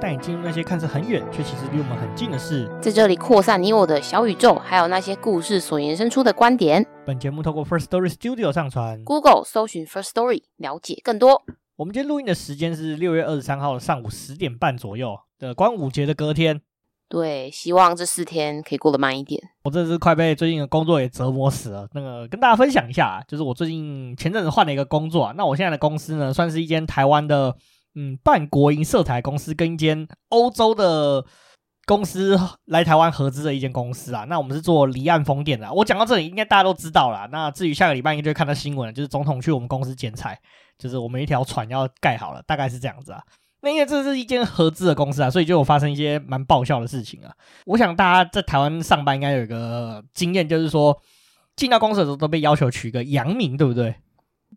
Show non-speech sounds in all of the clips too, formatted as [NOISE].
带你进入那些看似很远，却其实离我们很近的事，在这里扩散你我的小宇宙，还有那些故事所延伸出的观点。本节目透过 First Story Studio 上传，Google 搜寻 First Story 了解更多。我们今天录音的时间是六月二十三号的上午十点半左右的端午节的隔天。对，希望这四天可以过得慢一点。我真的是快被最近的工作也折磨死了。那个跟大家分享一下，就是我最近前阵子换了一个工作啊，那我现在的公司呢，算是一间台湾的。嗯，半国营色彩公司跟一间欧洲的公司来台湾合资的一间公司啊，那我们是做离岸风电的。我讲到这里，应该大家都知道了。那至于下个礼拜应该就会看到新闻，就是总统去我们公司剪彩，就是我们一条船要盖好了，大概是这样子啊。那因为这是一间合资的公司啊，所以就有发生一些蛮爆笑的事情啊。我想大家在台湾上班应该有一个经验，就是说进到公司的时候都被要求取个洋名，对不对？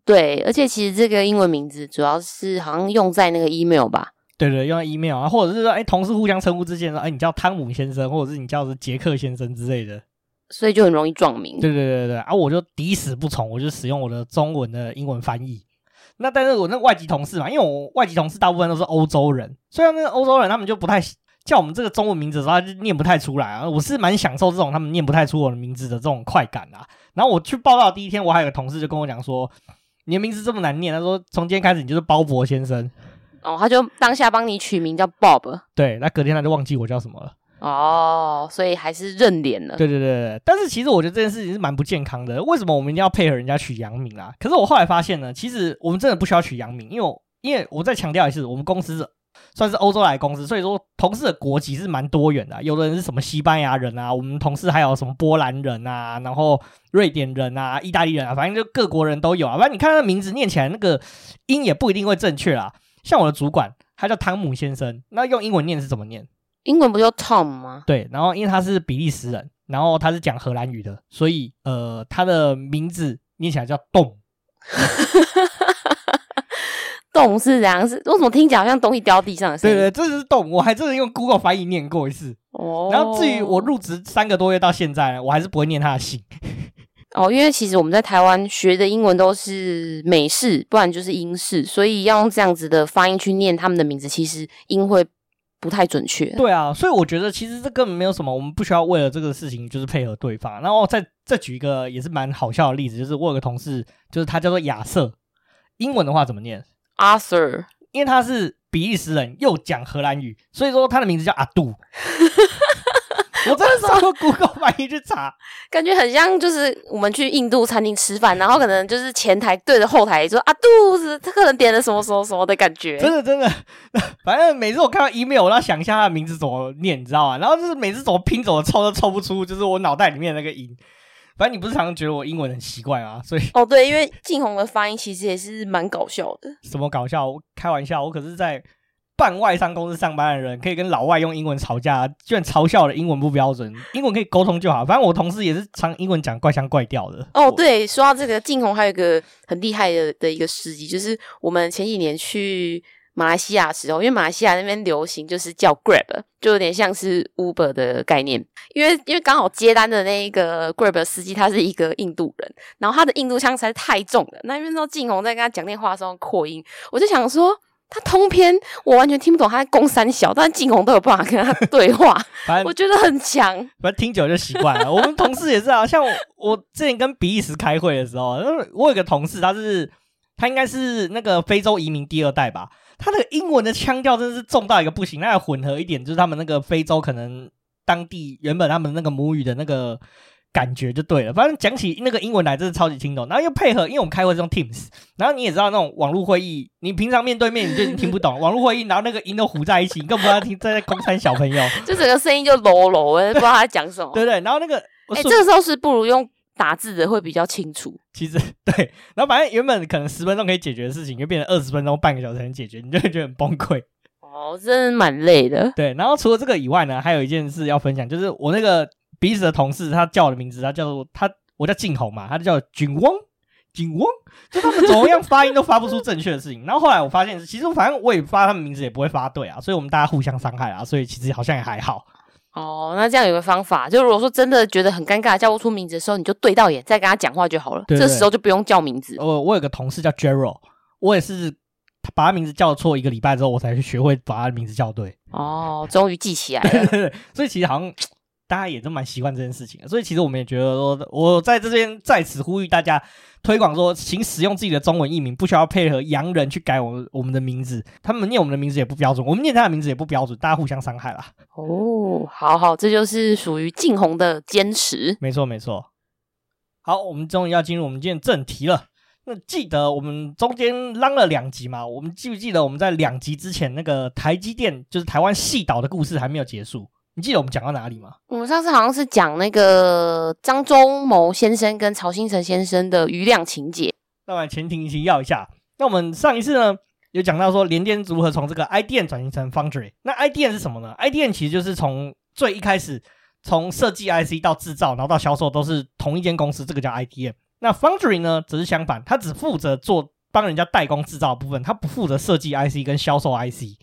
对，而且其实这个英文名字主要是好像用在那个 email 吧？对对，用在 email 啊，或者是说，哎，同事互相称呼之间说，哎，你叫汤姆先生，或者是你叫是杰克先生之类的，所以就很容易撞名。对对对对，啊，我就抵死不从，我就使用我的中文的英文翻译。那但是我那外籍同事嘛，因为我外籍同事大部分都是欧洲人，虽然那个欧洲人他们就不太叫我们这个中文名字的时候，他就念不太出来啊。我是蛮享受这种他们念不太出我的名字的这种快感啊。然后我去报道第一天，我还有个同事就跟我讲说。你的名字这么难念，他说从今天开始你就是鲍勃先生。哦，他就当下帮你取名叫 Bob。对，那隔天他就忘记我叫什么了。哦，所以还是认脸了。对对对对，但是其实我觉得这件事情是蛮不健康的。为什么我们一定要配合人家取洋名啊？可是我后来发现呢，其实我们真的不需要取洋名，因为因为我再强调一次，我们公司是。算是欧洲来的公司，所以说同事的国籍是蛮多元的啊。有的人是什么西班牙人啊，我们同事还有什么波兰人啊，然后瑞典人啊，意大利人啊，反正就各国人都有啊。反正你看他的名字念起来那个音也不一定会正确啊。像我的主管，他叫汤姆先生，那用英文念是怎么念？英文不就 Tom 吗？对，然后因为他是比利时人，然后他是讲荷兰语的，所以呃，他的名字念起来叫栋。[LAUGHS] 洞是怎样，是为什么听起来好像东西掉地上的声音？对对，这是洞，我还真的用 Google 翻译念过一次。哦，然后至于我入职三个多月到现在，我还是不会念他的姓。[LAUGHS] 哦，因为其实我们在台湾学的英文都是美式，不然就是英式，所以要用这样子的发音去念他们的名字，其实音会不太准确。对啊，所以我觉得其实这根本没有什么，我们不需要为了这个事情就是配合对方。然后再再举一个也是蛮好笑的例子，就是我有个同事，就是他叫做亚瑟，英文的话怎么念？Arthur，因为他是比利时人，又讲荷兰语，所以说他的名字叫阿杜。[LAUGHS] 我真的是用 Google 翻译去查，感觉很像就是我们去印度餐厅吃饭，然后可能就是前台对着后台说阿杜是他可能点了什么什么什么的感觉。真的真的，[LAUGHS] 反正每次我看到 email，我都要想一下他的名字怎么念，你知道吗？然后就是每次怎么拼怎么抽都抽不出，就是我脑袋里面那个音。反正你不是常常觉得我英文很奇怪啊？[LAUGHS] 所以哦，对，因为静红的发音其实也是蛮搞笑的。什么搞笑？我开玩笑，我可是在办外商公司上班的人，可以跟老外用英文吵架，居然嘲笑我的英文不标准。英文可以沟通就好。反正我同事也是常英文讲怪腔怪调的。哦，对，说到这个，静红还有一个很厉害的的一个事迹，就是我们前几年去。马来西亚的时候，因为马来西亚那边流行就是叫 Grab，就有点像是 Uber 的概念。因为因为刚好接单的那一个 Grab 的司机他是一个印度人，然后他的印度腔实在是太重了。那因为那时候静红在跟他讲电话的时候扩音，我就想说他通篇我完全听不懂他在攻三小，但静红都有办法跟他对话，[LAUGHS] 我觉得很强。反正听久就习惯了。我们同事也是啊，像我，我之前跟比利时开会的时候，我有个同事，他是他应该是那个非洲移民第二代吧。他那个英文的腔调真的是重到一个不行，那要混合一点，就是他们那个非洲可能当地原本他们那个母语的那个感觉就对了。反正讲起那个英文来，真是超级听懂。然后又配合，因为我们开会是用 Teams，然后你也知道那种网络会议，你平常面对面你就已经听不懂，网络会议然后那个音都糊在一起，你更不知道听在在公三小朋友，[LAUGHS] 就整个声音就啰啰，不知道他在讲什么。对对，然后那个，哎、欸，这个时候是不如用。打字的会比较清楚，其实 [LAUGHS] 对，然后反正原本可能十分钟可以解决的事情，就变成二十分钟、半个小时才能解决，你就会觉得很崩溃。哦，真的蛮累的。对，然后除了这个以外呢，还有一件事要分享，就是我那个彼此的同事，他叫我的名字，他叫做他，我叫静红嘛，他就叫景翁，景翁，就他们怎么样发音都发不出正确的事情。然后后来我发现，其实反正我也发他们名字也不会发对啊，所以我们大家互相伤害啊，所以其实好像也还好。哦，那这样有个方法，就如果说真的觉得很尴尬，叫不出名字的时候，你就对到眼，再跟他讲话就好了。对对对，这时候就不用叫名字。我我有个同事叫 Gerald，我也是把他名字叫错一个礼拜之后，我才去学会把他的名字叫对。哦，终于记起来了。[LAUGHS] 所以其实好像。大家也都蛮习惯这件事情的，所以其实我们也觉得说，我在这边在此呼吁大家推广说，请使用自己的中文译名，不需要配合洋人去改我们我们的名字，他们念我们的名字也不标准，我们念他的名字也不标准，大家互相伤害啦。哦，好好，这就是属于晋红的坚持。没错没错。好，我们终于要进入我们今天正题了。那记得我们中间浪了两集嘛？我们记不记得我们在两集之前那个台积电就是台湾矽岛的故事还没有结束？你记得我们讲到哪里吗？我们上次好像是讲那个张忠谋先生跟曹兴诚先生的余量情节。那我们前庭提要一下。那我们上一次呢，有讲到说联电如何从这个 IDM 转型成 Foundry。那 IDM 是什么呢？IDM 其实就是从最一开始，从设计 IC 到制造，然后到销售都是同一间公司，这个叫 IDM。那 Foundry 呢，则是相反，它只负责做帮人家代工制造的部分，它不负责设计 IC 跟销售 IC。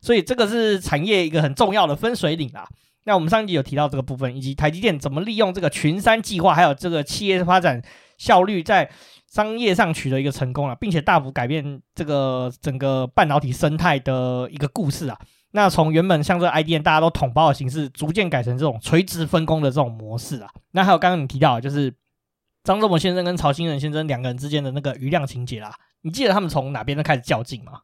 所以这个是产业一个很重要的分水岭啊。那我们上一集有提到这个部分，以及台积电怎么利用这个群山计划，还有这个企业发展效率，在商业上取得一个成功啊，并且大幅改变这个整个半导体生态的一个故事啊。那从原本像这 IDM 大家都统包的形式，逐渐改成这种垂直分工的这种模式啊。那还有刚刚你提到，就是张忠谋先生跟曹兴仁先生两个人之间的那个余量情节啦。你记得他们从哪边都开始较劲吗？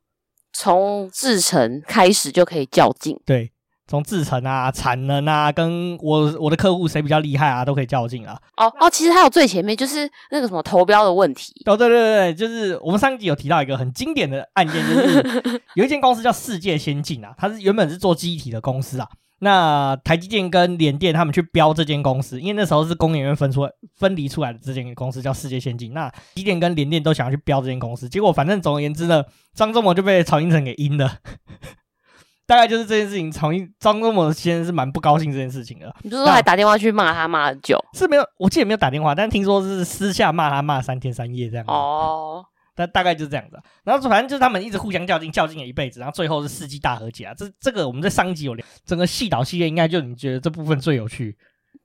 从制成开始就可以较劲，对，从制成啊、产能啊，跟我我的客户谁比较厉害啊，都可以较劲啊。哦哦，其实还有最前面就是那个什么投标的问题。哦，对对对对，就是我们上一集有提到一个很经典的案件，就是 [LAUGHS] 有一间公司叫世界先进啊，它是原本是做记忆体的公司啊。那台积电跟联电他们去标这间公司，因为那时候是工研院分出来分离出来的这间公司叫世界先进。那台积电跟联电都想要去标这间公司，结果反正总而言之呢，张忠谋就被曹英成给阴了。[LAUGHS] 大概就是这件事情，曹英张忠谋先生是蛮不高兴这件事情的。你不是说还打电话去骂他骂很久？是没有，我记得没有打电话，但听说是私下骂他骂三天三夜这样。哦。但大概就是这样子，然后反正就是他们一直互相较劲，较劲了一辈子，然后最后是世纪大和解啊！这这个我们在上一集有聊，整个细岛系列应该就你觉得这部分最有趣，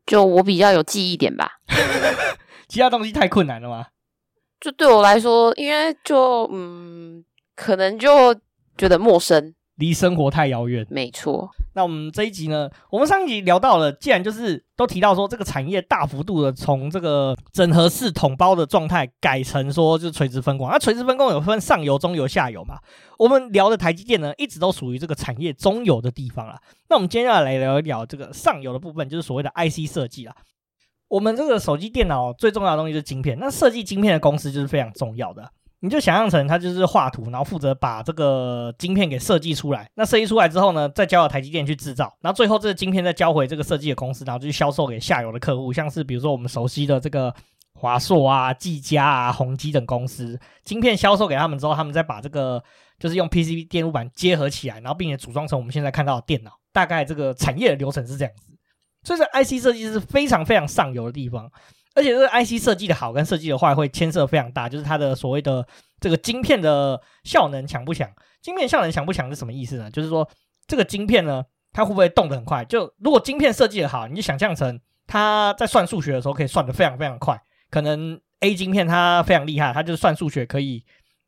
就我比较有记忆点吧。其他东西太困难了吗？[LAUGHS] 就对我来说，因为就嗯，可能就觉得陌生。离生活太遥远，没错。那我们这一集呢？我们上一集聊到了，既然就是都提到说这个产业大幅度的从这个整合式统包的状态改成说就是垂直分工。那垂直分工有分上游、中游、下游嘛？我们聊的台积电呢，一直都属于这个产业中游的地方啦。那我们接下来聊一聊这个上游的部分，就是所谓的 IC 设计啦。我们这个手机、电脑最重要的东西就是晶片，那设计晶片的公司就是非常重要的。你就想象成他就是画图，然后负责把这个晶片给设计出来。那设计出来之后呢，再交到台积电去制造。然后最后这个晶片再交回这个设计的公司，然后就去销售给下游的客户，像是比如说我们熟悉的这个华硕啊、技嘉啊、宏基等公司。晶片销售给他们之后，他们再把这个就是用 PCB 电路板结合起来，然后并且组装成我们现在看到的电脑。大概这个产业的流程是这样子。所以这 IC 设计是非常非常上游的地方。而且这个 IC 设计的好跟设计的坏会牵涉非常大，就是它的所谓的这个晶片的效能强不强？晶片效能强不强是什么意思呢？就是说这个晶片呢，它会不会动得很快？就如果晶片设计的好，你就想象成它在算数学的时候可以算得非常非常快。可能 A 晶片它非常厉害，它就是算数学可以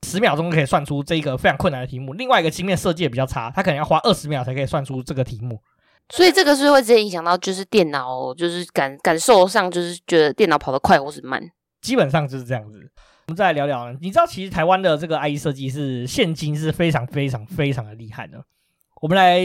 十秒钟可以算出这个非常困难的题目。另外一个晶片设计也比较差，它可能要花二十秒才可以算出这个题目。所以这个是会直接影响到，就是电脑，就是感感受上，就是觉得电脑跑得快或是慢，基本上就是这样子。我们再来聊聊，你知道其实台湾的这个 IC 设计是现今是非常非常非常的厉害的。我们来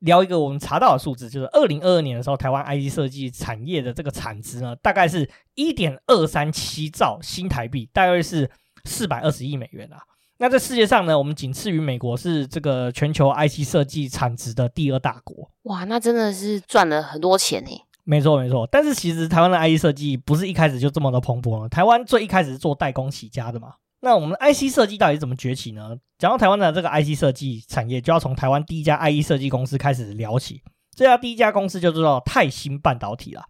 聊一个我们查到的数字，就是二零二二年的时候，台湾 IC 设计产业的这个产值呢，大概是一点二三七兆新台币，大概是四百二十亿美元啊。那在世界上呢，我们仅次于美国，是这个全球 IC 设计产值的第二大国。哇，那真的是赚了很多钱诶。没错没错，但是其实台湾的 IC 设计不是一开始就这么的蓬勃了。台湾最一开始是做代工起家的嘛。那我们 IC 设计到底怎么崛起呢？讲到台湾的这个 IC 设计产业，就要从台湾第一家 IC 设计公司开始聊起。这家第一家公司就叫做泰兴半导体啦。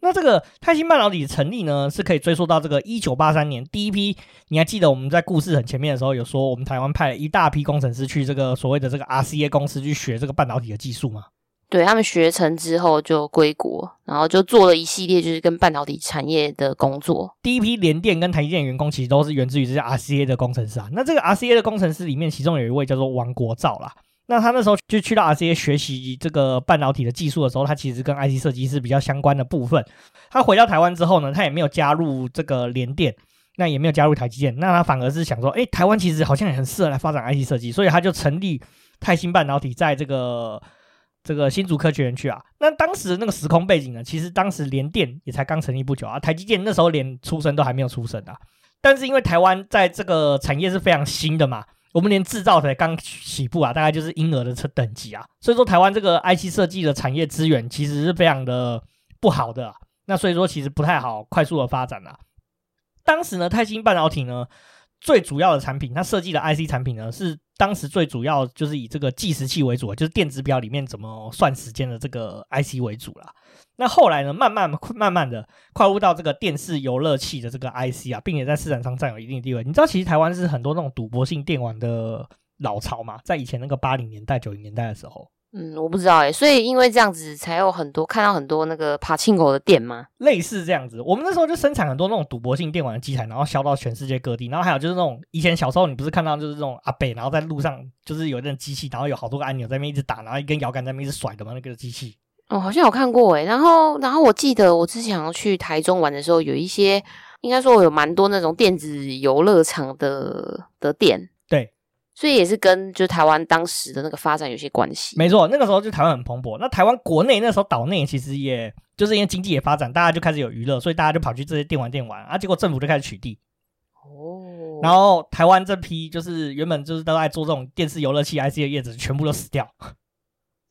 那这个泰兴半导体的成立呢，是可以追溯到这个一九八三年第一批。你还记得我们在故事很前面的时候有说，我们台湾派了一大批工程师去这个所谓的这个 RCA 公司去学这个半导体的技术吗？对，他们学成之后就归国，然后就做了一系列就是跟半导体产业的工作。第一批联电跟台积电员工其实都是源自于这些 RCA 的工程师啊。那这个 RCA 的工程师里面，其中有一位叫做王国造啦。那他那时候就去到 RCA 学习这个半导体的技术的时候，他其实跟 IC 设计是比较相关的部分。他回到台湾之后呢，他也没有加入这个联电，那也没有加入台积电，那他反而是想说，哎，台湾其实好像也很适合来发展 IC 设计，所以他就成立泰兴半导体，在这个这个新竹科学园区啊。那当时那个时空背景呢，其实当时联电也才刚成立不久啊，台积电那时候连出生都还没有出生啊。但是因为台湾在这个产业是非常新的嘛。我们连制造才刚起步啊，大概就是婴儿的车等级啊，所以说台湾这个 IC 设计的产业资源其实是非常的不好的，那所以说其实不太好快速的发展啊。当时呢，泰兴半导体呢最主要的产品，它设计的 IC 产品呢是当时最主要就是以这个计时器为主，就是电子表里面怎么算时间的这个 IC 为主啦。那后来呢，慢慢慢慢的跨入到这个电视游乐器的这个 IC 啊，并且在市场上占有一定的地位。你知道，其实台湾是很多那种赌博性电玩的老巢嘛，在以前那个八零年代、九零年代的时候。嗯，我不知道哎，所以因为这样子才有很多看到很多那个柏青哥的店吗？类似这样子，我们那时候就生产很多那种赌博性电玩的机台，然后销到全世界各地。然后还有就是那种以前小时候你不是看到就是这种阿北，然后在路上就是有那种机器，然后有好多个按钮在那边一直打，然后一根摇杆在那边一直甩的嘛，那个机器。哦，好像有看过诶，然后，然后我记得我之前要去台中玩的时候，有一些应该说我有蛮多那种电子游乐场的的店，对，所以也是跟就台湾当时的那个发展有些关系。没错，那个时候就台湾很蓬勃，那台湾国内那时候岛内其实也就是因为经济也发展，大家就开始有娱乐，所以大家就跑去这些电玩店玩啊，结果政府就开始取缔。哦，然后台湾这批就是原本就是都在做这种电视游乐器 IC 的业者，全部都死掉。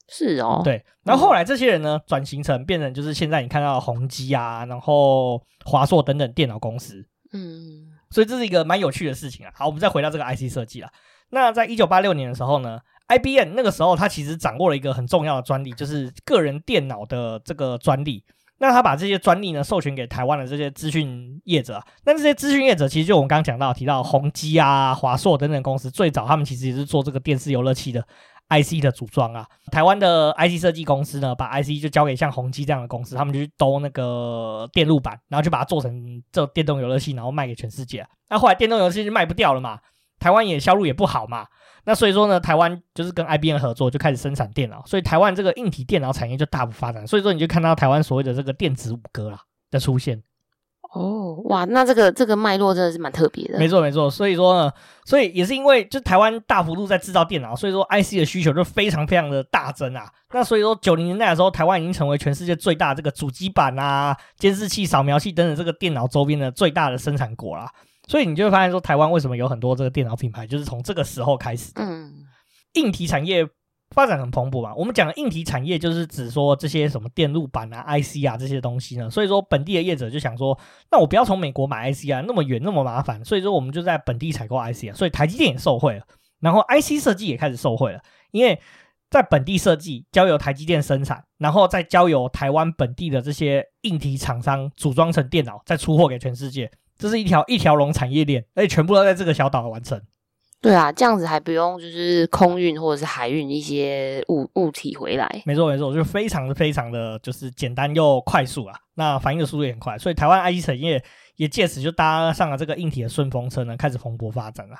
是哦，对，然后后来这些人呢，转型成变成就是现在你看到的宏基啊，然后华硕等等电脑公司，嗯，所以这是一个蛮有趣的事情啊。好，我们再回到这个 IC 设计了。那在一九八六年的时候呢，IBM 那个时候它其实掌握了一个很重要的专利，就是个人电脑的这个专利。那他把这些专利呢授权给台湾的这些资讯业者啊，那这些资讯业者其实就我们刚刚讲到提到宏基啊、华硕等等公司，最早他们其实也是做这个电视游乐器的。IC 的组装啊，台湾的 IC 设计公司呢，把 IC 就交给像宏基这样的公司，他们就去兜那个电路板，然后就把它做成这电动游乐器，然后卖给全世界。那后来电动游戏就卖不掉了嘛，台湾也销路也不好嘛，那所以说呢，台湾就是跟 IBM 合作，就开始生产电脑，所以台湾这个硬体电脑产业就大幅发展。所以说你就看到台湾所谓的这个电子五哥啦的出现。哦，哇，那这个这个脉络真的是蛮特别的。没错没错，所以说呢，所以也是因为就台湾大幅度在制造电脑，所以说 IC 的需求就非常非常的大增啊。那所以说九零年代的时候，台湾已经成为全世界最大这个主机板啊、监视器、扫描器等等这个电脑周边的最大的生产国啦。所以你就会发现说，台湾为什么有很多这个电脑品牌，就是从这个时候开始。嗯，硬体产业。发展很蓬勃嘛，我们讲的硬体产业就是指说这些什么电路板啊、IC 啊这些东西呢。所以说本地的业者就想说，那我不要从美国买 IC 啊，那么远那么麻烦。所以说我们就在本地采购 IC 啊，所以台积电也受惠了，然后 IC 设计也开始受惠了，因为在本地设计交由台积电生产，然后再交由台湾本地的这些硬体厂商组装成电脑，再出货给全世界，这是一条一条龙产业链，而且全部都在这个小岛完成。对啊，这样子还不用就是空运或者是海运一些物物体回来。没错没错，就非常的非常的就是简单又快速啊，那反应的速度也很快，所以台湾 IC 产业也借此就搭上了这个硬体的顺风车呢，开始蓬勃发展了。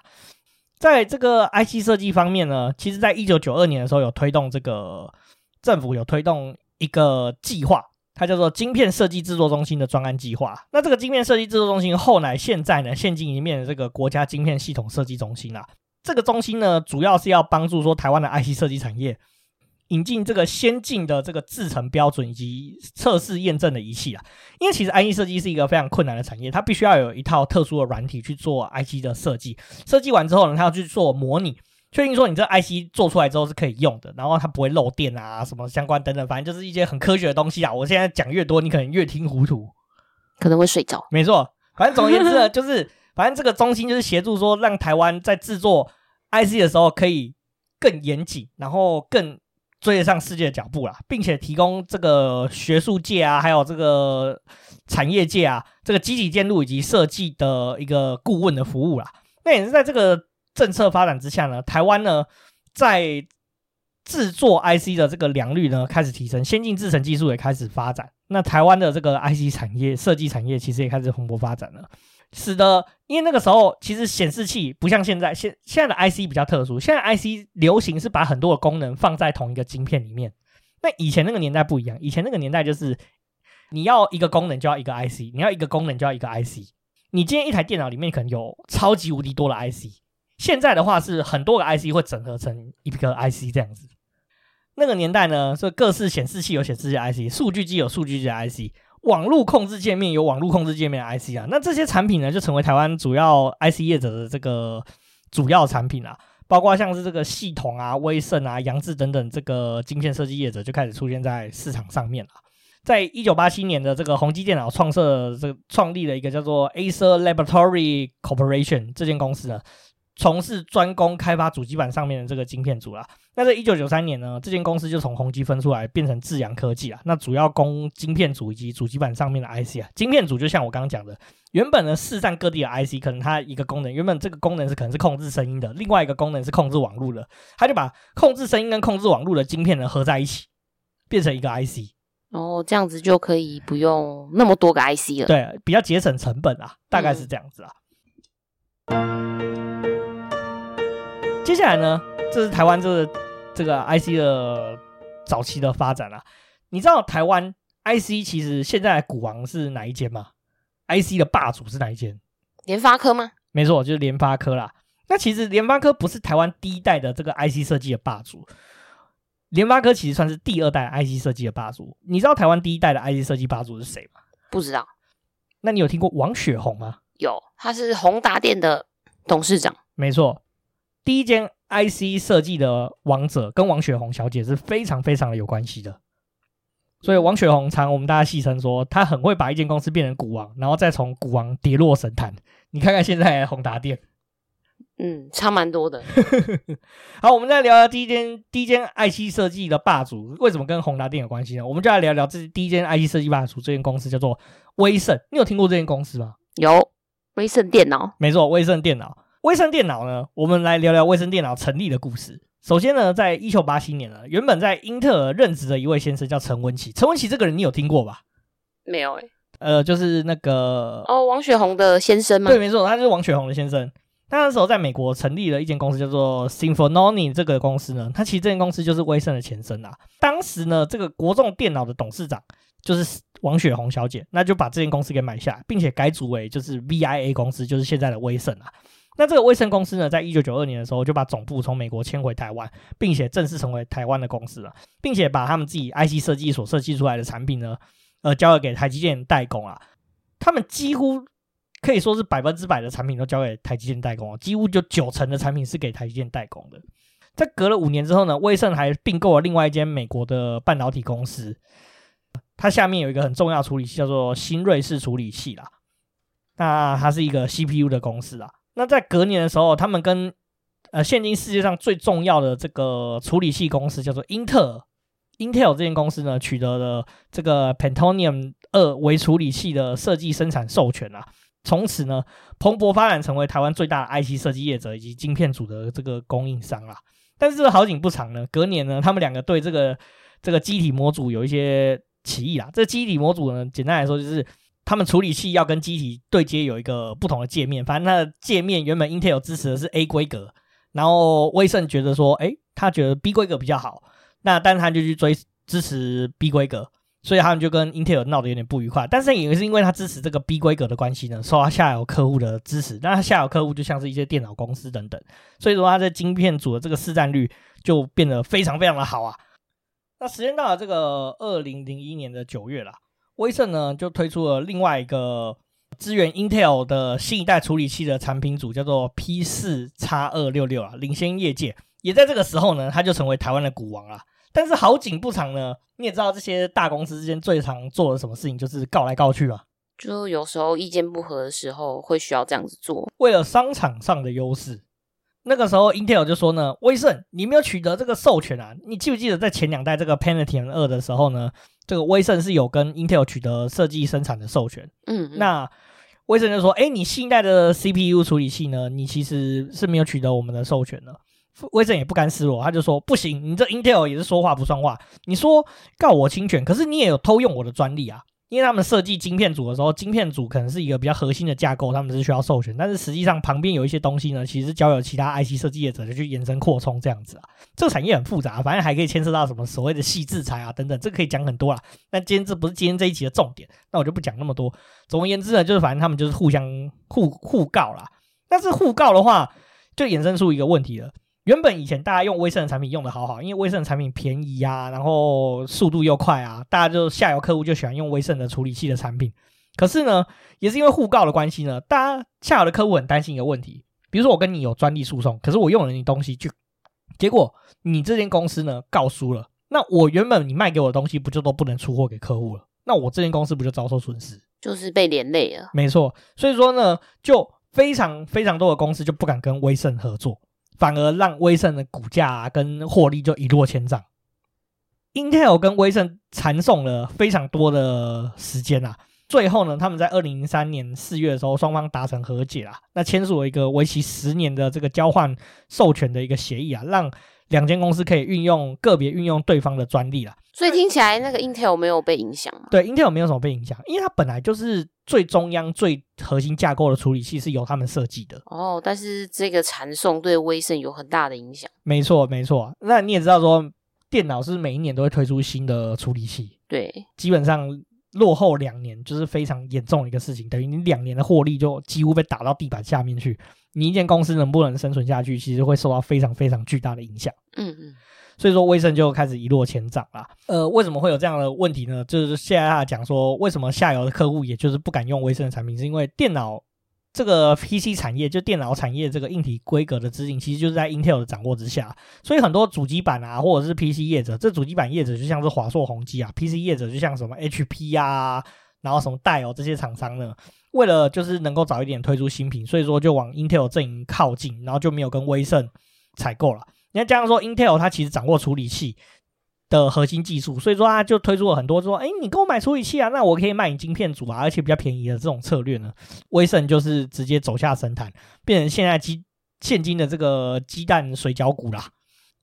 在这个 IC 设计方面呢，其实在一九九二年的时候有推动这个政府有推动一个计划，它叫做晶片设计制作中心的专案计划。那这个晶片设计制作中心后来现在呢，现今已经变成这个国家晶片系统设计中心啦。这个中心呢，主要是要帮助说台湾的 IC 设计产业引进这个先进的这个制程标准以及测试验证的仪器啊。因为其实 IC 设计是一个非常困难的产业，它必须要有一套特殊的软体去做 IC 的设计。设计完之后呢，它要去做模拟。确定说你这 IC 做出来之后是可以用的，然后它不会漏电啊，什么相关等等，反正就是一些很科学的东西啊。我现在讲越多，你可能越听糊涂，可能会睡着。没错，反正总而言之呢，[LAUGHS] 就是反正这个中心就是协助说，让台湾在制作 IC 的时候可以更严谨，然后更追得上世界的脚步啦，并且提供这个学术界啊，还有这个产业界啊，这个机体电路以及设计的一个顾问的服务啦。那也是在这个政策发展之下呢，台湾呢在制作 IC 的这个良率呢开始提升，先进制程技术也开始发展。那台湾的这个 IC 产业设计产业其实也开始蓬勃发展了。使得，因为那个时候其实显示器不像现在，现现在的 IC 比较特殊，现在 IC 流行是把很多的功能放在同一个晶片里面。那以前那个年代不一样，以前那个年代就是你要一个功能就要一个 IC，你要一个功能就要一个 IC。你今天一台电脑里面可能有超级无敌多的 IC，现在的话是很多个 IC 会整合成一个 IC 这样子。那个年代呢，是各式显示器有显示器 IC，数据机有数据机 IC。网络控制界面有网络控制界面 IC 啊，那这些产品呢，就成为台湾主要 IC 业者的这个主要产品啊，包括像是这个系统啊、威盛啊、扬智等等这个晶片设计业者就开始出现在市场上面了。在一九八七年的这个宏基电脑创设这创立了一个叫做 Acer Laboratory Corporation 这间公司呢。从事专攻开发主机板上面的这个晶片组啦。那在一九九三年呢，这间公司就从宏基分出来，变成智扬科技啊。那主要供晶片组以及主机板上面的 IC 啊。晶片组就像我刚刚讲的，原本呢四散各地的 IC，可能它一个功能，原本这个功能是可能是控制声音的，另外一个功能是控制网络的，它就把控制声音跟控制网络的晶片呢合在一起，变成一个 IC。哦，这样子就可以不用那么多个 IC 了。对，比较节省成本啊，大概是这样子啊。嗯接下来呢，这是台湾这个这个 IC 的早期的发展啊。你知道台湾 IC 其实现在的股王是哪一间吗？IC 的霸主是哪一间？联发科吗？没错，就是联发科啦。那其实联发科不是台湾第一代的这个 IC 设计的霸主，联发科其实算是第二代 IC 设计的霸主。你知道台湾第一代的 IC 设计霸主是谁吗？不知道。那你有听过王雪红吗？有，他是宏达电的董事长。没错。第一间 IC 设计的王者跟王雪红小姐是非常非常的有关系的，所以王雪红常我们大家戏称说，她很会把一间公司变成股王，然后再从股王跌落神坛。你看看现在宏达电，嗯，差蛮多的。[LAUGHS] 好，我们再聊聊第一间第一间 IC 设计的霸主为什么跟宏达电有关系呢？我们就来聊聊这第一间 IC 设计霸主这间公司叫做威盛。你有听过这间公司吗？有，威盛电脑。没错，威盛电脑。威盛电脑呢，我们来聊聊威盛电脑成立的故事。首先呢，在一九八七年呢，原本在英特尔任职的一位先生叫陈文琪。陈文琪这个人你有听过吧？没有诶、欸。呃，就是那个哦，王雪红的先生吗？对，没错，他就是王雪红的先生。他那时候在美国成立了一间公司，叫做 Symphony。这个公司呢，他其实这间公司就是威盛的前身啊。当时呢，这个国众电脑的董事长就是王雪红小姐，那就把这间公司给买下，并且改组为就是 VIA 公司，就是现在的威盛啊。那这个威盛公司呢，在一九九二年的时候就把总部从美国迁回台湾，并且正式成为台湾的公司了，并且把他们自己 IC 设计所设计出来的产品呢，呃，交给台积电代工啊。他们几乎可以说是百分之百的产品都交给台积电代工啊，几乎就九成的产品是给台积电代工的。在隔了五年之后呢，威盛还并购了另外一间美国的半导体公司，它下面有一个很重要处理器叫做新瑞士处理器啦。那它是一个 CPU 的公司啊。那在隔年的时候，他们跟呃现今世界上最重要的这个处理器公司叫做英特尔，Intel 这间公司呢，取得了这个 Pentium 二微处理器的设计生产授权啊，从此呢蓬勃发展成为台湾最大的 IC 设计业者以及晶片组的这个供应商啊。但是这个好景不长呢，隔年呢，他们两个对这个这个机体模组有一些歧义啊。这机体模组呢，简单来说就是。他们处理器要跟机体对接有一个不同的界面，反正它的界面原本 Intel 支持的是 A 规格，然后威盛觉得说，诶，他觉得 B 规格比较好，那但是他就去追支持 B 规格，所以他们就跟 Intel 闹得有点不愉快。但是也是因为他支持这个 B 规格的关系呢，受到下游客户的支持，那他下游客户就像是一些电脑公司等等，所以说他在晶片组的这个市占率就变得非常非常的好啊。那时间到了这个二零零一年的九月了。威盛呢，就推出了另外一个支援 Intel 的新一代处理器的产品组，叫做 P 四 X 二六六啊，领先业界。也在这个时候呢，他就成为台湾的股王啊。但是好景不长呢，你也知道这些大公司之间最常做的什么事情，就是告来告去嘛。就有时候意见不合的时候，会需要这样子做，为了商场上的优势。那个时候 Intel 就说呢，威盛你没有取得这个授权啊？你记不记得在前两代这个 Pentium 二的时候呢，这个威盛是有跟 Intel 取得设计生产的授权？嗯，嗯，那威盛就说，哎，你新一代的 CPU 处理器呢，你其实是没有取得我们的授权的。威盛也不甘示弱，他就说不行，你这 Intel 也是说话不算话，你说告我侵权，可是你也有偷用我的专利啊。因为他们设计晶片组的时候，晶片组可能是一个比较核心的架构，他们是需要授权。但是实际上旁边有一些东西呢，其实交由其他 IC 设计业者就去延伸扩充这样子啊。这个产业很复杂，反正还可以牵涉到什么所谓的细制裁啊等等，这个可以讲很多啦。那今天这不是今天这一集的重点，那我就不讲那么多。总而言之呢，就是反正他们就是互相互互告啦。但是互告的话，就衍生出一个问题了。原本以前大家用威盛的产品用的好好，因为威盛的产品便宜啊，然后速度又快啊，大家就下游客户就喜欢用威盛的处理器的产品。可是呢，也是因为互告的关系呢，大家下游的客户很担心一个问题，比如说我跟你有专利诉讼，可是我用了你东西就，结果你这间公司呢告输了，那我原本你卖给我的东西不就都不能出货给客户了？那我这间公司不就遭受损失？就是被连累了。没错，所以说呢，就非常非常多的公司就不敢跟威盛合作。反而让威盛的股价跟获利就一落千丈。Intel 跟威盛缠送了非常多的时间啊，最后呢，他们在二零零三年四月的时候，双方达成和解啊，那签署了一个为期十年的这个交换授权的一个协议啊，让两间公司可以运用个别运用对方的专利啦。所以听起来那个 Intel 没有被影响吗？对，Intel 没有什么被影响，因为它本来就是最中央、最核心架构的处理器是由他们设计的。哦，但是这个传送对威盛有很大的影响。没错，没错。那你也知道说，电脑是每一年都会推出新的处理器，对，基本上落后两年就是非常严重的一个事情，等于你两年的获利就几乎被打到地板下面去。你一间公司能不能生存下去，其实会受到非常非常巨大的影响。嗯嗯。所以说，威盛就开始一落千丈啦。呃，为什么会有这样的问题呢？就是现在他讲说，为什么下游的客户也就是不敢用威盛的产品，是因为电脑这个 PC 产业，就电脑产业这个硬体规格的制定，其实就是在 Intel 的掌握之下。所以很多主机板啊，或者是 PC 业者，这主机板业者就像是华硕、宏基啊，PC 业者就像什么 HP 啊，然后什么戴尔这些厂商呢，为了就是能够早一点推出新品，所以说就往 Intel 阵营靠近，然后就没有跟威盛采购了。你看，加上说，Intel 它其实掌握处理器的核心技术，所以说他就推出了很多说，哎，你给我买处理器啊，那我可以卖你晶片组啊，而且比较便宜的这种策略呢。威盛就是直接走下神坛，变成现在鸡现今的这个鸡蛋水饺股啦。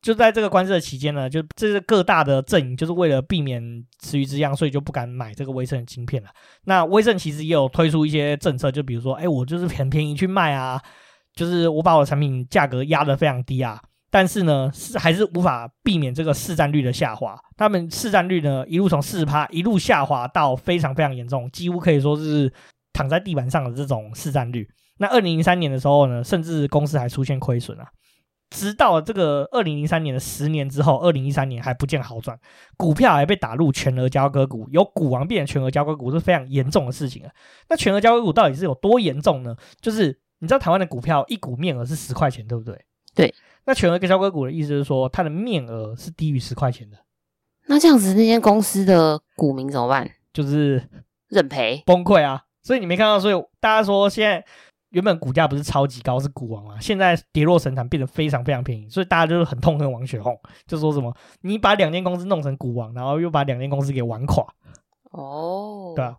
就在这个官司的期间呢，就这是各大的阵营就是为了避免池鱼之殃，所以就不敢买这个威盛的晶片了。那威盛其实也有推出一些政策，就比如说，哎，我就是很便宜去卖啊，就是我把我的产品价格压得非常低啊。但是呢，是还是无法避免这个市占率的下滑。他们市占率呢，一路从四十趴一路下滑到非常非常严重，几乎可以说是躺在地板上的这种市占率。那二零零三年的时候呢，甚至公司还出现亏损啊。直到这个二零零三年的十年之后，二零一三年还不见好转，股票还被打入全额交割股，由股王变成全额交割股是非常严重的事情啊。那全额交割股到底是有多严重呢？就是你知道台湾的股票一股面额是十块钱，对不对？对。那全额交割股的意思是说，它的面额是低于十块钱的。那这样子，那间公司的股民怎么办？就是认赔、崩溃啊！所以你没看到，所以大家说现在原本股价不是超级高，是股王啊，现在跌落神坛，变得非常非常便宜，所以大家就是很痛恨王雪红，就说什么你把两间公司弄成股王，然后又把两间公司给玩垮。哦，对啊。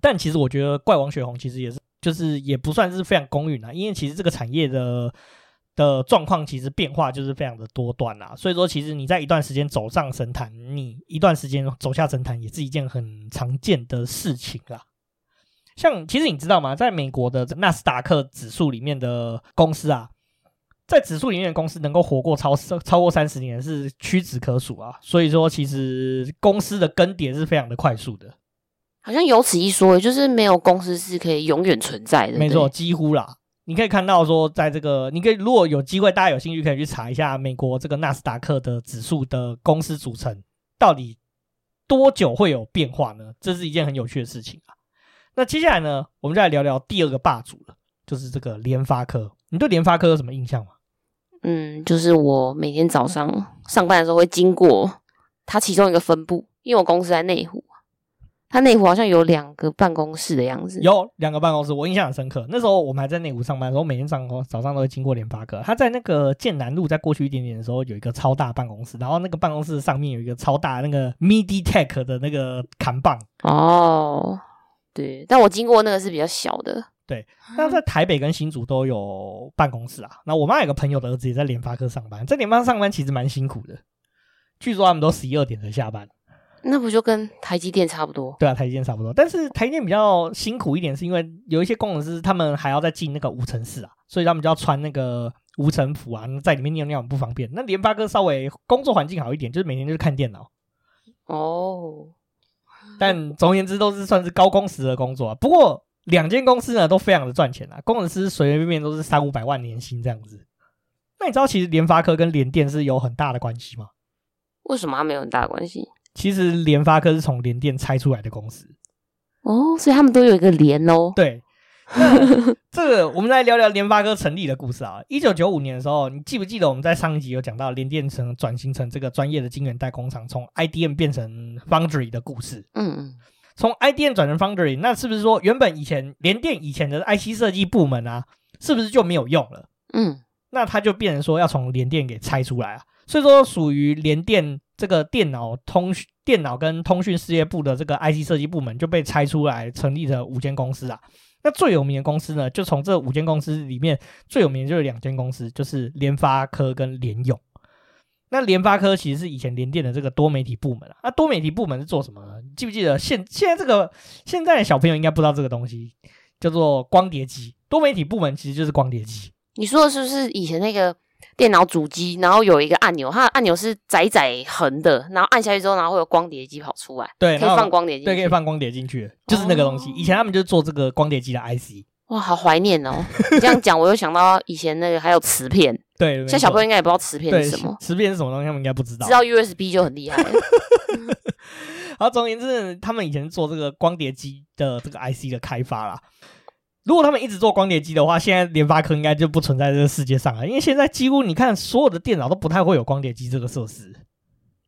但其实我觉得怪王雪红其实也是，就是也不算是非常公允啊，因为其实这个产业的。的状况其实变化就是非常的多端啦，所以说其实你在一段时间走上神坛，你一段时间走下神坛也是一件很常见的事情啦。像其实你知道吗，在美国的纳斯达克指数里面的公司啊，在指数里面的公司能够活过超超过三十年是屈指可数啊。所以说其实公司的更迭是非常的快速的，好像有此一说，就是没有公司是可以永远存在的。没错，几乎啦。你可以看到说，在这个，你可以如果有机会，大家有兴趣可以去查一下美国这个纳斯达克的指数的公司组成，到底多久会有变化呢？这是一件很有趣的事情啊。那接下来呢，我们就来聊聊第二个霸主了，就是这个联发科。你对联发科有什么印象吗？嗯，就是我每天早上上班的时候会经过它其中一个分部，因为我公司在内湖。他内湖好像有两个办公室的样子，有两个办公室，我印象很深刻。那时候我们还在内湖上班的时候，每天上早上都会经过联发科。他在那个建南路再过去一点点的时候，有一个超大办公室，然后那个办公室上面有一个超大那个 MediaTek 的那个扛棒。哦，对，但我经过那个是比较小的。对，那在台北跟新竹都有办公室啊。那我妈有个朋友的儿子也在联发科上班，在联发科上班其实蛮辛苦的，据说他们都十一二点才下班。那不就跟台积电差不多？对啊，台积电差不多。但是台积电比较辛苦一点，是因为有一些工程师他们还要再进那个无尘室啊，所以他们就要穿那个无尘服啊，在里面尿尿很不方便。那联发科稍微工作环境好一点，就是每天就是看电脑。哦。但总而言之，都是算是高工时的工作啊。不过两间公司呢都非常的赚钱啊，工程师随随便便都是三五百万年薪这样子。那你知道其实联发科跟联电是有很大的关系吗？为什么它没有很大的关系？其实联发科是从联电拆出来的公司哦，所以他们都有一个联哦。对，那 [LAUGHS] 这个我们来聊聊联发科成立的故事啊。一九九五年的时候，你记不记得我们在上一集有讲到联电成转型成这个专业的晶圆代工厂，从 IDM 变成 Foundry 的故事？嗯嗯，从 IDM 转成 Foundry，那是不是说原本以前联电以前的 IC 设计部门啊，是不是就没有用了？嗯，那它就变成说要从联电给拆出来啊。所以说，属于联电这个电脑通讯、电脑跟通讯事业部的这个 IC 设计部门就被拆出来，成立了五间公司啊。那最有名的公司呢，就从这五间公司里面最有名的就是两间公司，就是联发科跟联咏。那联发科其实是以前联电的这个多媒体部门啊。那多媒体部门是做什么呢？记不记得现现在这个现在的小朋友应该不知道这个东西，叫做光碟机。多媒体部门其实就是光碟机。你说的是不是以前那个？电脑主机，然后有一个按钮，它的按钮是窄窄横的，然后按下去之后，然后会有光碟机跑出来，对，可以放光碟进去，对，可以放光碟进去，就是那个东西。哦、以前他们就做这个光碟机的 IC，哇，好怀念哦！你这样讲，我又想到以前那个还有磁片，[LAUGHS] 对，现在小朋友应该也不知道磁片是什么，磁片是什么东西，他们应该不知道，知道 USB 就很厉害了。[LAUGHS] 然后总而言之，他们以前做这个光碟机的这个 IC 的开发啦。如果他们一直做光碟机的话，现在联发科应该就不存在这个世界上了。因为现在几乎你看所有的电脑都不太会有光碟机这个设施，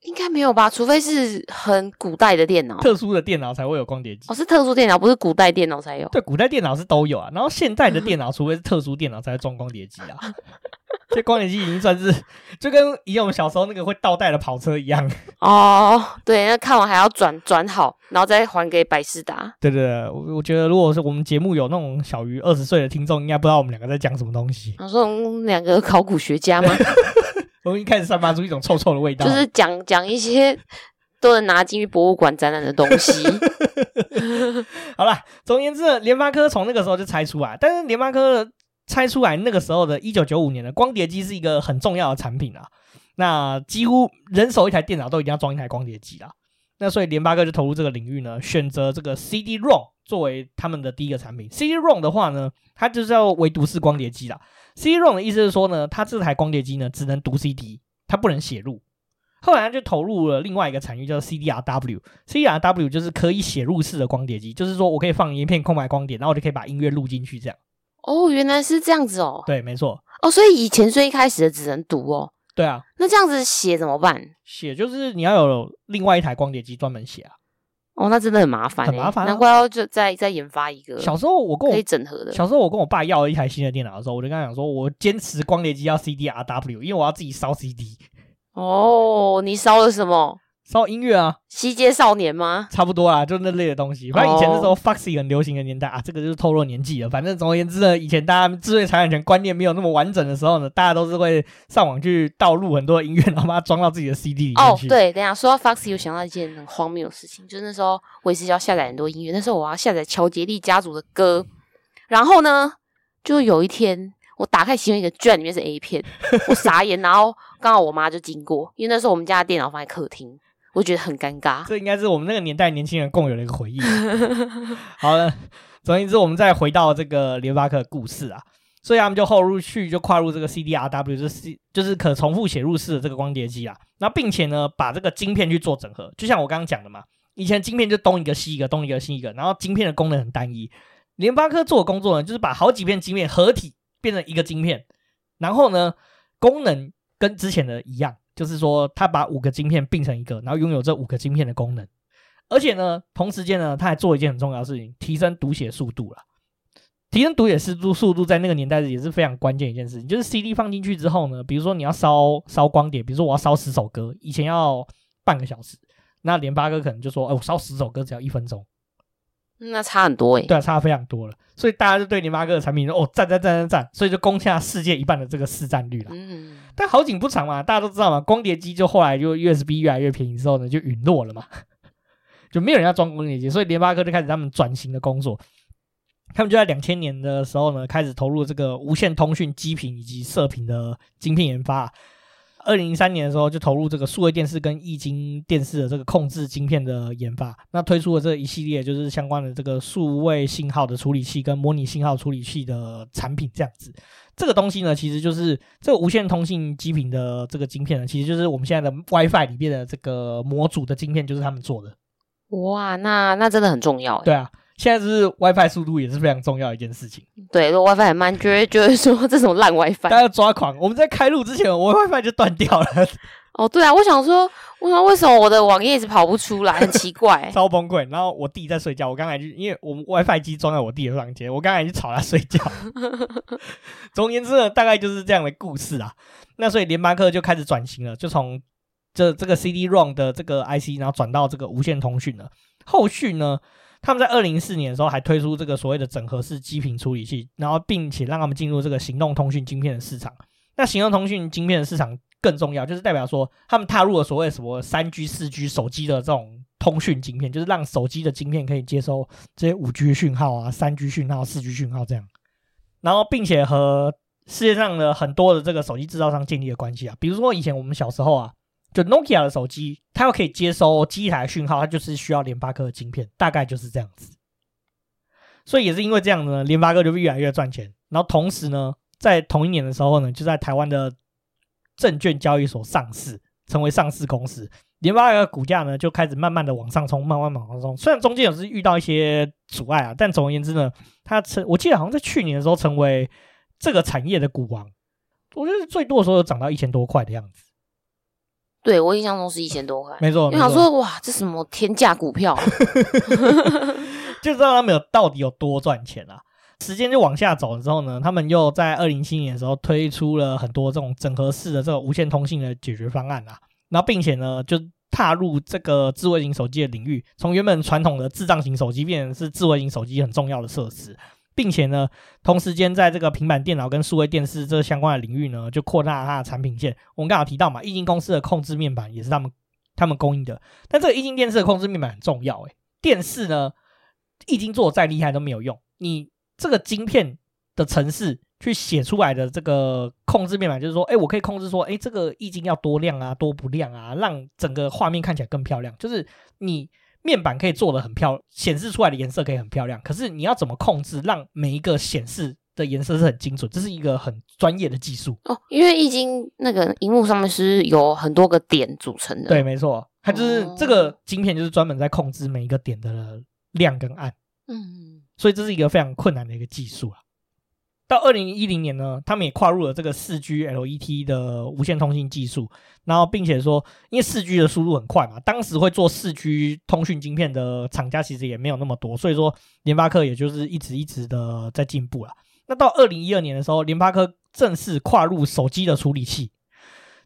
应该没有吧？除非是很古代的电脑，特殊的电脑才会有光碟机。哦，是特殊电脑，不是古代电脑才有。对，古代电脑是都有啊。然后现在的电脑，除非是特殊电脑才会装光碟机啊。[LAUGHS] 这光碟机已经算是就跟以前我们小时候那个会倒带的跑车一样 [LAUGHS] 哦。对，那看完还要转转好，然后再还给百事达。对对对，我我觉得如果是我们节目有那种小于二十岁的听众，应该不知道我们两个在讲什么东西。我说我们两个考古学家吗？[LAUGHS] 我们一开始散发出一种臭臭的味道，就是讲讲一些都能拿进去博物馆展览的东西。[LAUGHS] 好了，总而言之，联发科从那个时候就猜出来，但是联发科。猜出来那个时候的一九九五年的光碟机是一个很重要的产品啊，那几乎人手一台电脑都一定要装一台光碟机啦。那所以联发科就投入这个领域呢，选择这个 CD-ROM 作为他们的第一个产品。CD-ROM 的话呢，它就是要唯读式光碟机啦。CD-ROM 的意思是说呢，它这台光碟机呢只能读 CD，它不能写入。后来他就投入了另外一个产业，叫做 CDRW。CDRW 就是可以写入式的光碟机，就是说我可以放一片空白光碟，然后我就可以把音乐录进去这样。哦，原来是这样子哦。对，没错。哦，所以以前最一开始的只能读哦。对啊。那这样子写怎么办？写就是你要有另外一台光碟机专门写啊。哦，那真的很麻烦，很麻烦啊。难怪要就再再研发一个。小时候我跟我可以整合的。小时候我跟我爸要了一台新的电脑的时候，我就跟他讲说，我坚持光碟机要 CDRW，因为我要自己烧 CD。哦，你烧了什么？烧音乐啊，西街少年吗？差不多啦，就那类的东西。反正以前那时候 Foxy 很流行的年代啊，这个就是透露年纪了。反正总而言之呢，以前大家智慧财产权观念没有那么完整的时候呢，大家都是会上网去盗录很多音乐，然后把它装到自己的 CD 里面去。哦，对，等一下说到 Foxy，我想到一件很荒谬的事情，就是那时候我也是要下载很多音乐，那时候我要下载乔杰利家族的歌，然后呢，就有一天我打开其中一个卷，居然里面是 A 片，我傻眼，然后刚好我妈就经过，因为那时候我们家的电脑放在客厅。我觉得很尴尬，这应该是我们那个年代年轻人共有的一个回忆。[LAUGHS] 好了，总而言之，我们再回到这个联发科的故事啊，所以他们就后入去就跨入这个 CDRW，就是就是可重复写入式的这个光碟机啊。那并且呢，把这个晶片去做整合，就像我刚刚讲的嘛，以前晶片就东一个西一个，东一个西一个，然后晶片的功能很单一。联发科做的工作呢，就是把好几片晶片合体变成一个晶片，然后呢，功能跟之前的一样。就是说，他把五个晶片并成一个，然后拥有这五个晶片的功能。而且呢，同时间呢，他还做一件很重要的事情，提升读写速度了。提升读写速度，速度在那个年代也是非常关键一件事情。就是 CD 放进去之后呢，比如说你要烧烧光碟，比如说我要烧十首歌，以前要半个小时，那联发哥可能就说，哎，我烧十首歌只要一分钟。那差很多诶、欸，对啊，差非常多了，所以大家就对联发哥的产品说哦，赞赞赞赞赞，所以就攻下世界一半的这个市占率了。嗯，但好景不长嘛，大家都知道嘛，光碟机就后来就 USB 越来越便宜之后呢，就陨落了嘛，[LAUGHS] 就没有人要装光碟机，所以联发科就开始他们转型的工作。他们就在两千年的时候呢，开始投入这个无线通讯机频以及射频的晶片研发。二零零三年的时候，就投入这个数位电视跟液晶电视的这个控制晶片的研发，那推出了这一系列就是相关的这个数位信号的处理器跟模拟信号处理器的产品。这样子，这个东西呢，其实就是这个无线通信基频的这个晶片呢，其实就是我们现在的 WiFi 里面的这个模组的晶片，就是他们做的。哇，那那真的很重要。对啊。现在是 WiFi 速度也是非常重要的一件事情。对，如果 WiFi 很慢，就会觉得说这是什么烂 WiFi。大家要抓狂，我们在开录之前，我 WiFi 就断掉了。哦，对啊，我想说，我想为什么我的网页一直跑不出来，很奇怪，[LAUGHS] 超崩溃。然后我弟在睡觉，我刚才就因为我们 WiFi 机装在我弟的房间，我刚才就吵他睡觉。[LAUGHS] 总而言之呢，大概就是这样的故事啊。那所以联发科就开始转型了，就从这这个 CD-ROM 的这个 IC，然后转到这个无线通讯了。后续呢？他们在二零一四年的时候还推出这个所谓的整合式基频处理器，然后并且让他们进入这个行动通讯晶片的市场。那行动通讯晶片的市场更重要，就是代表说他们踏入了所谓什么三 G、四 G 手机的这种通讯晶片，就是让手机的晶片可以接收这些五 G 讯号啊、三 G 讯号、四 G 讯号这样。然后并且和世界上的很多的这个手机制造商建立了关系啊，比如说以前我们小时候啊。就 Nokia 的手机，它要可以接收机台讯号，它就是需要联发科的晶片，大概就是这样子。所以也是因为这样呢，联发科就越来越赚钱。然后同时呢，在同一年的时候呢，就在台湾的证券交易所上市，成为上市公司。联发科的股价呢就开始慢慢的往上冲，慢慢往上冲。虽然中间有时遇到一些阻碍啊，但总而言之呢，它成，我记得好像在去年的时候成为这个产业的股王。我觉得最多的时候有涨到一千多块的样子。对，我印象中是一千多块，没错。我想说，哇，这什么天价股票啊？[LAUGHS] 就知道他们有到底有多赚钱啊！时间就往下走了之后呢，他们又在二零一七年的时候推出了很多这种整合式的这个无线通信的解决方案啊，然后并且呢，就踏入这个智慧型手机的领域，从原本传统的智障型手机变成是智慧型手机很重要的设施。并且呢，同时间在这个平板电脑跟数位电视这相关的领域呢，就扩大它的产品线。我们刚好提到嘛，液晶公司的控制面板也是他们他们供应的。但这个液晶电视的控制面板很重要诶，电视呢，液晶做再厉害都没有用，你这个晶片的程式去写出来的这个控制面板，就是说，诶，我可以控制说，诶，这个液晶要多亮啊，多不亮啊，让整个画面看起来更漂亮。就是你。面板可以做的很漂亮，显示出来的颜色可以很漂亮。可是你要怎么控制，让每一个显示的颜色是很精准？这是一个很专业的技术哦。因为易经那个荧幕上面是有很多个点组成的。对，没错，它就是这个晶片，就是专门在控制每一个点的亮跟暗。嗯，所以这是一个非常困难的一个技术啊。到二零一零年呢，他们也跨入了这个四 G LTE 的无线通信技术，然后并且说，因为四 G 的速度很快嘛，当时会做四 G 通讯晶片的厂家其实也没有那么多，所以说联发科也就是一直一直的在进步了。那到二零一二年的时候，联发科正式跨入手机的处理器，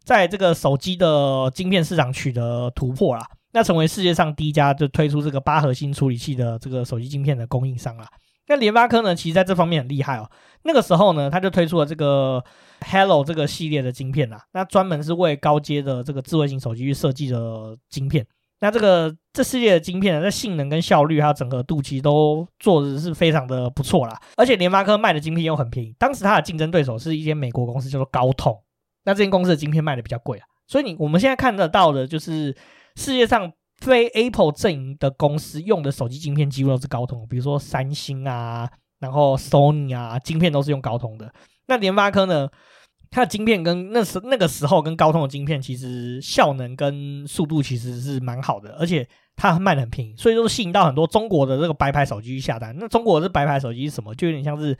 在这个手机的晶片市场取得突破了，那成为世界上第一家就推出这个八核心处理器的这个手机晶片的供应商了。那联发科呢，其实在这方面很厉害哦。那个时候呢，他就推出了这个 Hello 这个系列的晶片呐，那专门是为高阶的这个智慧型手机去设计的晶片。那这个这系列的晶片呢，在性能跟效率还有整合度其实都做的是非常的不错啦。而且联发科卖的晶片又很便宜，当时它的竞争对手是一间美国公司叫做高通，那这间公司的晶片卖的比较贵啊。所以你我们现在看得到的就是世界上。非 Apple 阵营的公司用的手机晶片几乎都是高通，比如说三星啊，然后 Sony 啊，晶片都是用高通的。那联发科呢，它的晶片跟那时那个时候跟高通的晶片其实效能跟速度其实是蛮好的，而且它卖的很便宜，所以说吸引到很多中国的这个白牌手机去下单。那中国的白牌手机是什么？就有点像是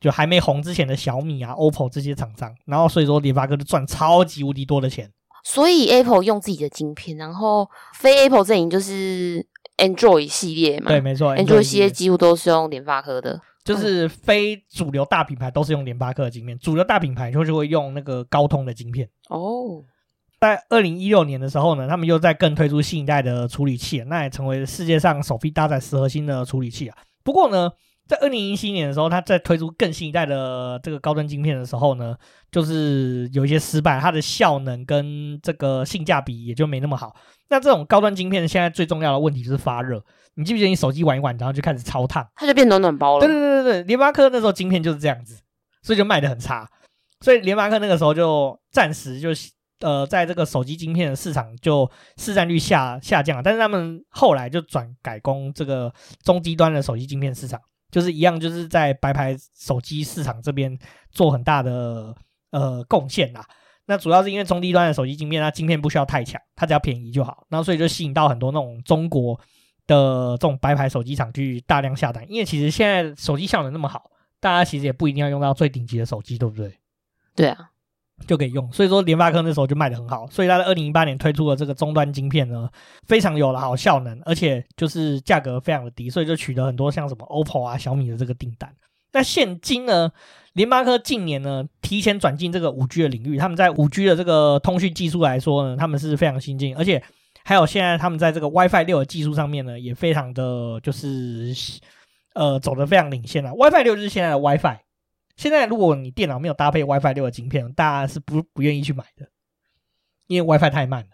就还没红之前的小米啊、OPPO 这些厂商，然后所以说联发科就赚超级无敌多的钱。所以 Apple 用自己的晶片，然后非 Apple 阵营就是 Android 系列嘛。对，没错，Android 系列几乎都是用联发科的，就是非主流大品牌都是用联发科的晶片，主流大品牌就就会用那个高通的晶片。哦，[LAUGHS] 在二零一六年的时候呢，他们又在更推出新一代的处理器，那也成为世界上首批搭载十核心的处理器啊。不过呢，在二零一七年的时候，他在推出更新一代的这个高端晶片的时候呢，就是有一些失败，它的效能跟这个性价比也就没那么好。那这种高端晶片现在最重要的问题就是发热，你记不记得你手机玩一玩，然后就开始超烫，它就变暖暖包了。对对对对对，联发科那时候晶片就是这样子，所以就卖的很差。所以联发科那个时候就暂时就呃，在这个手机晶片的市场就市占率下下降了，但是他们后来就转改攻这个中低端的手机晶片市场。就是一样，就是在白牌手机市场这边做很大的呃贡献啦。那主要是因为中低端的手机晶片，它晶片不需要太强，它只要便宜就好。那所以就吸引到很多那种中国的这种白牌手机厂去大量下单。因为其实现在手机效能那么好，大家其实也不一定要用到最顶级的手机，对不对？对啊。就可以用，所以说联发科那时候就卖得很好，所以他在二零一八年推出的这个终端晶片呢，非常有了好效能，而且就是价格非常的低，所以就取得很多像什么 OPPO 啊、小米的这个订单。那现今呢，联发科近年呢提前转进这个五 G 的领域，他们在五 G 的这个通讯技术来说呢，他们是非常先进，而且还有现在他们在这个 WiFi 六的技术上面呢，也非常的就是呃走得非常领先了。WiFi 六就是现在的 WiFi。现在如果你电脑没有搭配 WiFi 六的晶片，大家是不不愿意去买的，因为 WiFi 太慢了。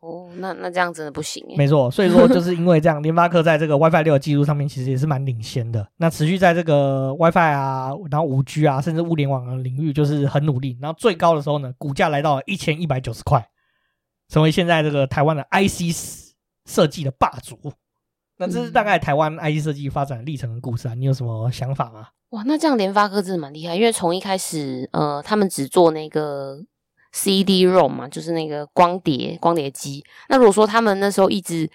哦，那那这样真的不行。没错，所以说就是因为这样，联发科在这个 WiFi 六的技术上面其实也是蛮领先的。那持续在这个 WiFi 啊，然后五 G 啊，甚至物联网的领域就是很努力。然后最高的时候呢，股价来到了一千一百九十块，成为现在这个台湾的 IC 设计的霸主。那这是大概台湾 IC 设计发展历程的故事啊，你有什么想法吗？哇，那这样联发科真的蛮厉害，因为从一开始，呃，他们只做那个 CD-ROM 嘛，就是那个光碟光碟机。那如果说他们那时候一直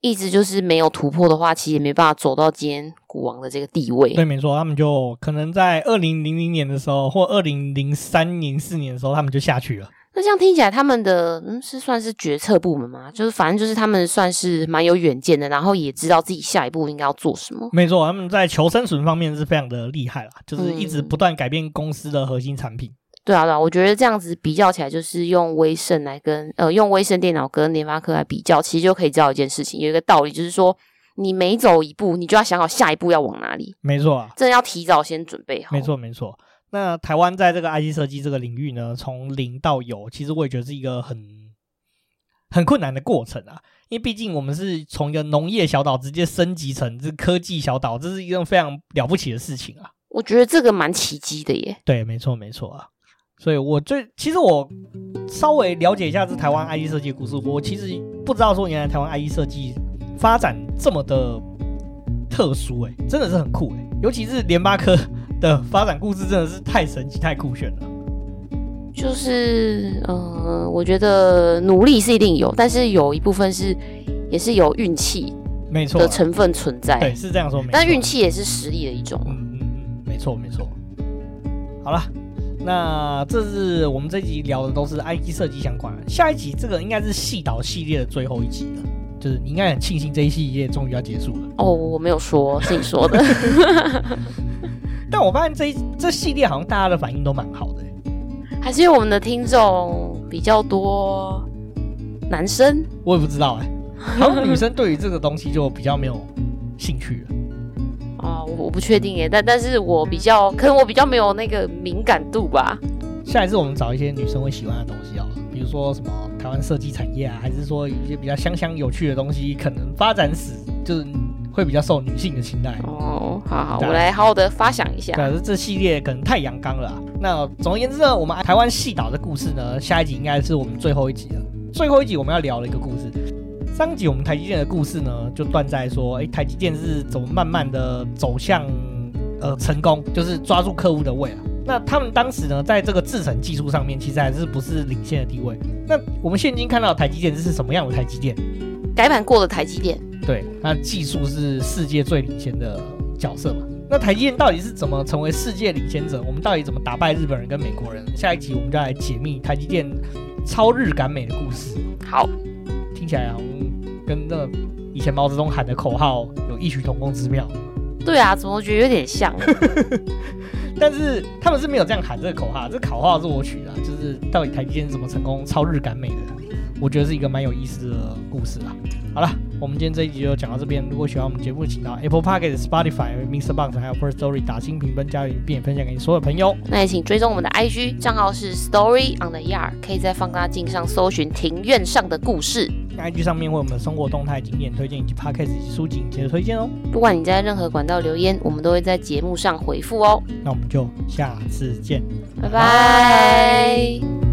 一直就是没有突破的话，其实也没办法走到今天股王的这个地位。对，没错，他们就可能在二零零零年的时候，或二零零三零四年的时候，他们就下去了。那这样听起来，他们的嗯是算是决策部门吗？就是反正就是他们算是蛮有远见的，然后也知道自己下一步应该要做什么。没错，他们在求生存方面是非常的厉害啦，就是一直不断改变公司的核心产品。嗯、对啊，对啊，我觉得这样子比较起来，就是用威盛来跟呃用威盛电脑跟联发科来比较，其实就可以知道一件事情，有一个道理，就是说你每走一步，你就要想好下一步要往哪里。没错啊，真的要提早先准备好。没错，没错。那台湾在这个 IC 设计这个领域呢，从零到有，其实我也觉得是一个很很困难的过程啊。因为毕竟我们是从一个农业小岛直接升级成这科技小岛，这是一个非常了不起的事情啊。我觉得这个蛮奇迹的耶。对，没错，没错啊。所以我最其实我稍微了解一下这台湾 IC 设计的故事，我其实不知道说原来台湾 IC 设计发展这么的特殊，哎，真的是很酷哎，尤其是联发科。的发展故事真的是太神奇、太酷炫了。就是，呃，我觉得努力是一定有，但是有一部分是也是有运气，没错的成分存在。对，是这样说没。但运气也是实力的一种。嗯嗯嗯，没错没错。好了，那这是我们这一集聊的都是 IT 设计相关的。下一集这个应该是细导系列的最后一集了，就是你应该很庆幸这一系列终于要结束了。哦，我没有说，是你说的。[LAUGHS] 但我发现这一这系列好像大家的反应都蛮好的，[LAUGHS] 还是因为我们的听众比较多男生？我也不知道哎，好像女生对于这个东西就比较没有兴趣了。[LAUGHS] 哦，我我不确定耶，但但是我比较可能我比较没有那个敏感度吧。下一次我们找一些女生会喜欢的东西啊，比如说什么台湾设计产业啊，还是说有一些比较香香有趣的东西，可能发展史就是。会比较受女性的青睐哦。好好，我来好好的发想一下。可是这系列可能太阳刚了啊。那总而言之呢，我们台湾细岛的故事呢，下一集应该是我们最后一集了。最后一集我们要聊的一个故事。上集我们台积电的故事呢，就断在说，哎，台积电是怎么慢慢的走向呃成功，就是抓住客户的胃啊。那他们当时呢，在这个制程技术上面，其实还是不是领先的地位。那我们现今看到的台积电这是什么样的台积电？改版过的台积电。对，那技术是世界最领先的角色嘛？那台积电到底是怎么成为世界领先者？我们到底怎么打败日本人跟美国人？下一集我们就来解密台积电超日赶美的故事。好，听起来啊，跟那以前毛泽东喊的口号有异曲同工之妙。对啊，怎么觉得有点像？[LAUGHS] 但是他们是没有这样喊这个口号，这口号是我取的，就是到底台积电怎么成功超日感美的？我觉得是一个蛮有意思的故事啊。好了，我们今天这一集就讲到这边。如果喜欢我们节目，请到 Apple p o c k e t Spotify、MixerBox 还有 First Story 打新评分、加留言，并分享给你所有朋友。那也请追踪我们的 IG 账号是 Story on the Yard，可以在放大镜上搜寻庭院上的故事。IG 上面为我们的生活动态、景点推荐以及 Podcast 以及书籍接着推荐哦。不管你在任何管道留言，我们都会在节目上回复哦。那我们就下次见，拜拜。